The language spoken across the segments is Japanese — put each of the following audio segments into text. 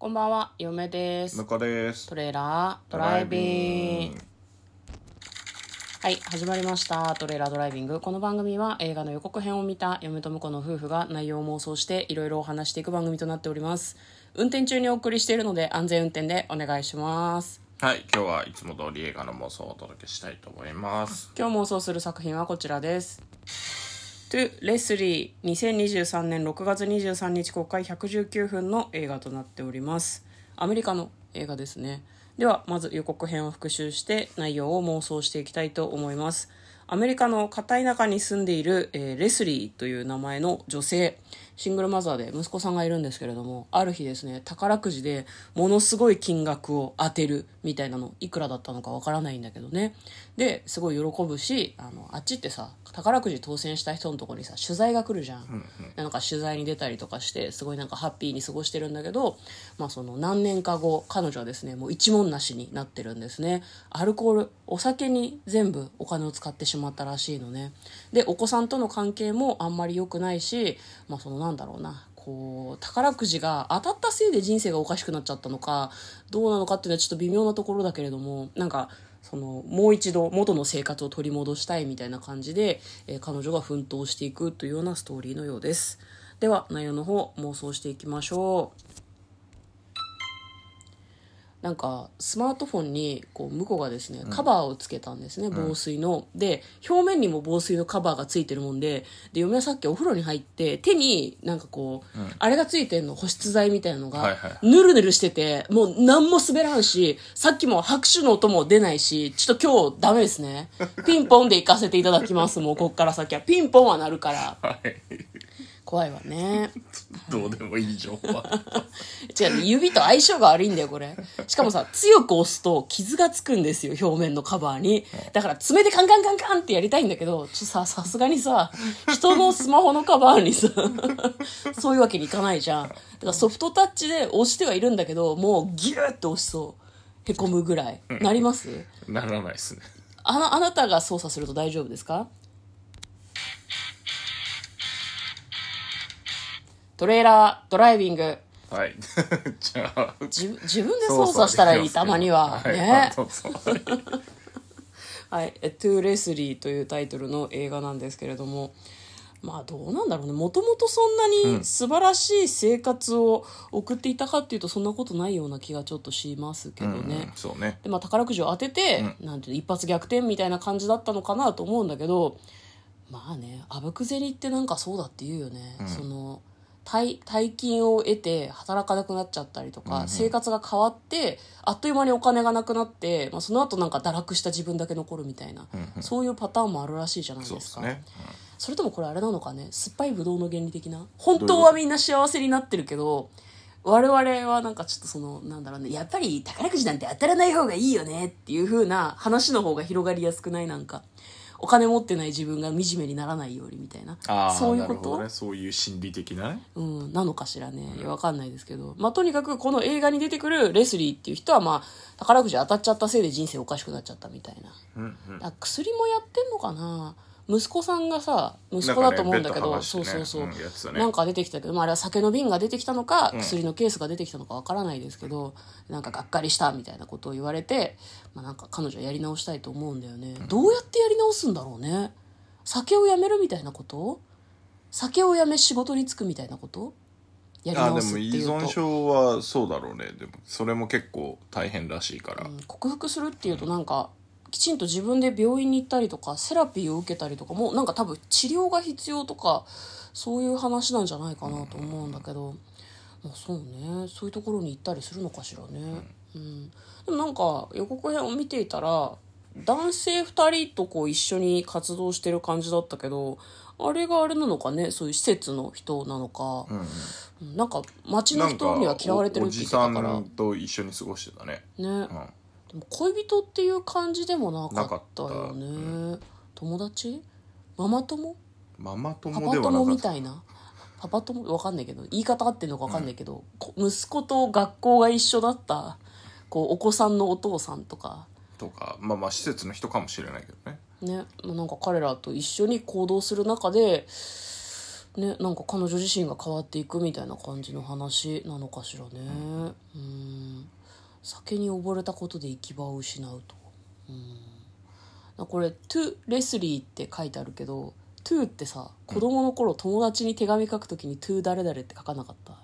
こんばんは、嫁です向。こうですトレーラードライビング。はい、始まりました。トレーラードライビング。この番組は映画の予告編を見た嫁と婿の夫婦が内容を妄想していろいろお話していく番組となっております。運転中にお送りしているので安全運転でお願いします。はい今日はいつも通り映画の妄想をお届けしたいと思います今日妄想する作品はこちらです。トゥレスリー2023年6月23日公開119分の映画となっております。アメリカの映画ですね。ではまず予告編を復習して内容を妄想していきたいと思います。アメリカの片田舎に住んでいる、えーレスリーという名前の女性。シングルマザーで息子さんがいるんですけれどもある日ですね宝くじでものすごい金額を当てるみたいなのいくらだったのかわからないんだけどね。ですごい喜ぶしあのあっちってさ宝くじ当選した人のところにさ取材が来るじゃん、なんか取材に出たりとかしてすごいなんかハッピーに過ごしてるんだけど、まあ、その何年か後彼女はですねもう一文なしになってるんですね。アルコールお酒に全部お金を使ってしまったらしいのね。でお子さんとの関係もあんまり良くないし、まあ、そのなんだろうな。こう宝くじが当たったせいで人生がおかしくなっちゃったのかどうなのかっていうのはちょっと微妙なところだけれどもなんかそのもう一度元の生活を取り戻したいみたいな感じで、えー彼女が奮闘していくというようなストーリーのようです。では内容の方妄想していきましょう。なんかスマートフォンにこう向こうがですねカバーをつけたんですね、防水の。で表面にも防水のカバーがついてるもんでで嫁はさっきお風呂に入って手になんかこう、あれがついてんの保湿剤みたいなのが、ぬるぬるしててもう何も滑らんしさっきも拍手の音も出ないしちょっと今日ダメですね。ピンポンで行かせていただきますもうこっから先は。ピンポンは鳴るから。はい怖いわね どうでもいい情報は 違う、指と相性が悪いんだよ、これ。しかもさ、強く押すと傷がつくんですよ、表面のカバーに。だから爪でカンカンカンカンってやりたいんだけど、ちょさ、さすがにさ、人のスマホのカバーにさ、そういうわけにいかないじゃん。だからソフトタッチで押してはいるんだけど、もうギューって押しそう。へこむぐらい。なります？ならないですねあの、あなたが操作すると大丈夫ですか？トレーラードライビング。はい。じゃあ自自分で操作したらいい、たまには。ね。そうそう。はい、えトゥーレスリーというタイトルの映画なんですけれども、まあどうなんだろうね。もともとそんなに素晴らしい生活を送っていたかっていうとそんなことないような気がちょっとしますけどね。うんそうね。でまあ、宝くじを当てて、なんていうの一発逆転みたいな感じだったのかなと思うんだけどまあねあぶく銭ってなんかそうだって言うよね、その大大金を得て働かなくなっちゃったりとか、生活が変わってあっという間にお金がなくなって、まあ、その後なんか堕落した自分だけ残るみたいな、そういうパターンもあるらしいじゃないでか。そうですすねそれともこれあれなのかね？酸っぱいブドウの原理的な？本当はみんな幸せになってるけど我々はなんかちょっとそのなんだろうねやっぱり宝くじなんて当たらない方がいいよねっていう風な話の方が広がりやすくない？なんかお金持ってない自分が惨めにならないようにみたいなああそういうこと？なるほどねそういう心理的なねうん、なのかしらね。いや、わかんないですけど。まあ、とにかく、この映画に出てくるレスリーっていう人は、まあ、宝くじ当たっちゃったせいで人生おかしくなっちゃったみたいな。うんうん薬もやってんのかな息子さんがさ、息子だと思うんだけど、なんかねそうそうそう。うんね。なんか出てきたけど、まあ、あれは酒の瓶が出てきたのか、薬のケースが出てきたのかわからないですけど、なんかがっかりしたみたいなことを言われて、まあ、なんか彼女はやり直したいと思うんだよね。どうやってやり直すんだろうね。酒をやめるみたいなこと？酒をやめ仕事に就くみたいなこと？やりあ直ですも依っていうと。存症はそうだろうね。でもそれも結構大変らしいから、うん克服するっていうとなんかきちんと自分で病院に行ったりとかセラピーを受けたりとかもうなんか多分治療が必要とかそういう話なんじゃないかなと思うんだけど、まあ、そうね。そういうところに行ったりするのかしらね、うん、でもなんか予告編を見ていたら男性2人とこう一緒に活動してる感じだったけどあれがあれなのかね？そういう施設の人なのか、うんなんか街の人には嫌われてるって言ってたから。おおじさんと一緒に過ごしてたね。ね、うんでも恋人っていう感じでもなかったよなかった。ね友達？ママ友？ママパ友でパ友みたいな？パパ友？わかんないけど。言い方合ってんのかわかんないけど、こ息子と学校が一緒だった。こうお子さんのお父さんとか。とか。まあまあ施設の人かもしれないけどね。ね。まあなんか彼らと一緒に行動する中でねなんか彼女自身が変わっていくみたいな感じの話なのかしらね。うん酒に溺れたことで行き場を失うと。うん。これ「to レスリー」って書いてあるけど「to」ってさ子供の頃友達に手紙書くときに「to 誰々」って書かなかった？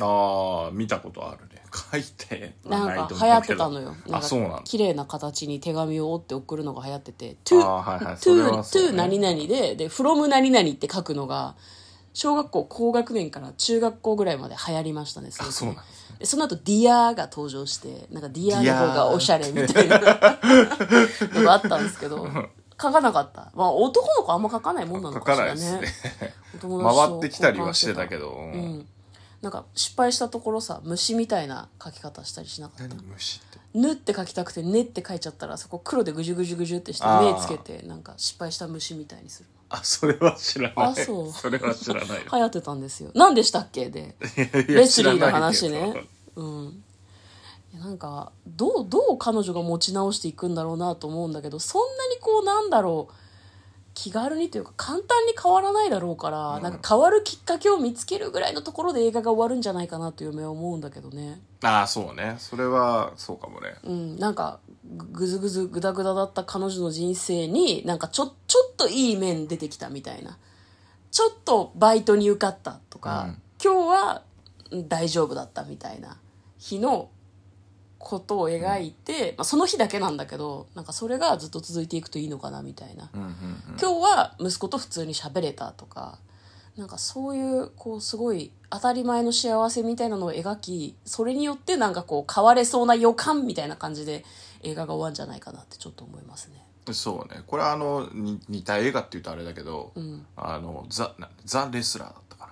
ああ見たことあるね。書いてなんか流行ってたのよ。あそうなんだ。綺麗な形に手紙を折って送るのが流行ってて「あ to ーはいはい。それ to はそうね。to 何々でで「from 何々」って書くのが小学校高学年から中学校ぐらいまで流行りましたねあそうなんですね。でその後 Dear が登場してなんか Dear の方がおしゃれみたいな。のがあったんですけど書かなかった。まあ男の子あんま書かないもんなの書かしらね。ね。回ってきたりはしてたけど、うんなんか失敗したところさ虫みたいな書き方したりしなかった？何？虫って「ぬ」って書きたくて「ね」って書いちゃったらそこ黒でぐじゅぐじゅぐじゅってしてあー。目つけてなんか失敗した虫みたいにするあそれは知らない。あそう。それは知らないよ。流行ってたんですよ。何でしたっけで？レスリーの話ね。うん。いやなんかどうどう彼女が持ち直していくんだろうなと思うんだけどそんなにこうなんだろう気軽にというか簡単に変わらないだろうから、なんか変わるきっかけを見つけるぐらいのところで映画が終わるんじゃないかなという夢は思うんだけどね。ああそうね。それはそうかもね。うん、なんかぐぐずぐずぐだぐだだった彼女の人生になんかちょちょっといい面出てきたみたいな。ちょっとバイトに受かったとか、うん。今日はうん大丈夫だったみたいな日のことを描いて、まあ、その日だけなんだけどなんかそれがずっと続いていくといいのかなみたいな、うんうんうん。今日は息子と普通に喋れたとかなんかそういうこうすごい当たり前の幸せみたいなのを描きそれによってなんかこう変われそうな予感みたいな感じで映画が終わるんじゃないかなってちょっと思いますね。そうね。これはあのに似た映画って言うとあれだけど、ん。あのザなザ・レスラーだったか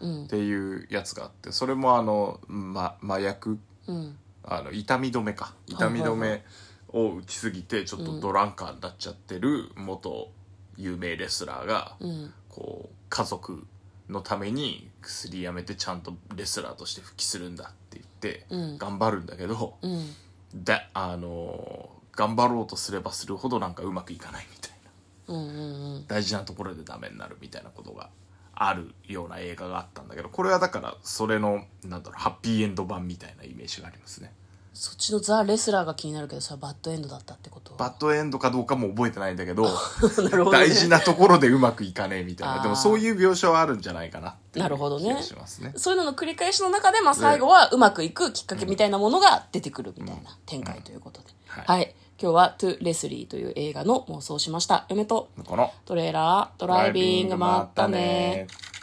な、うん。っていうやつがあってそれもあの、ま、麻薬うんあの痛み止めか。痛み止めを打ちすぎてちょっとドランカーになっちゃってる元有名レスラーが、うん。こう家族のために薬やめてちゃんとレスラーとして復帰するんだって言ってうん。頑張るんだけど、うん。だあの頑張ろうとすればするほどなんかうまくいかないみたいな。うんうんうん。大事なところでダメになるみたいなことがあるような映画があったんだけどこれはだからそれのなんだろうハッピーエンド版みたいなイメージがありますね。そっちのザ・レスラーが気になるけどそれはバッドエンドだったってこと？バッドエンドかどうかも覚えてないんだけど ね。大事なところでうまくいかねえみたいな。でもそういう描写はあるんじゃないかなってなるほどね。気がしますね。そういうのの繰り返しの中で、まあ、最後はうまくいくきっかけみたいなものが出てくるみたいな展開ということで、はい。はい、今日は「トゥ・レスリー」という映画の妄想をしました。嫁と。この。トレーラードライビングまったね。ー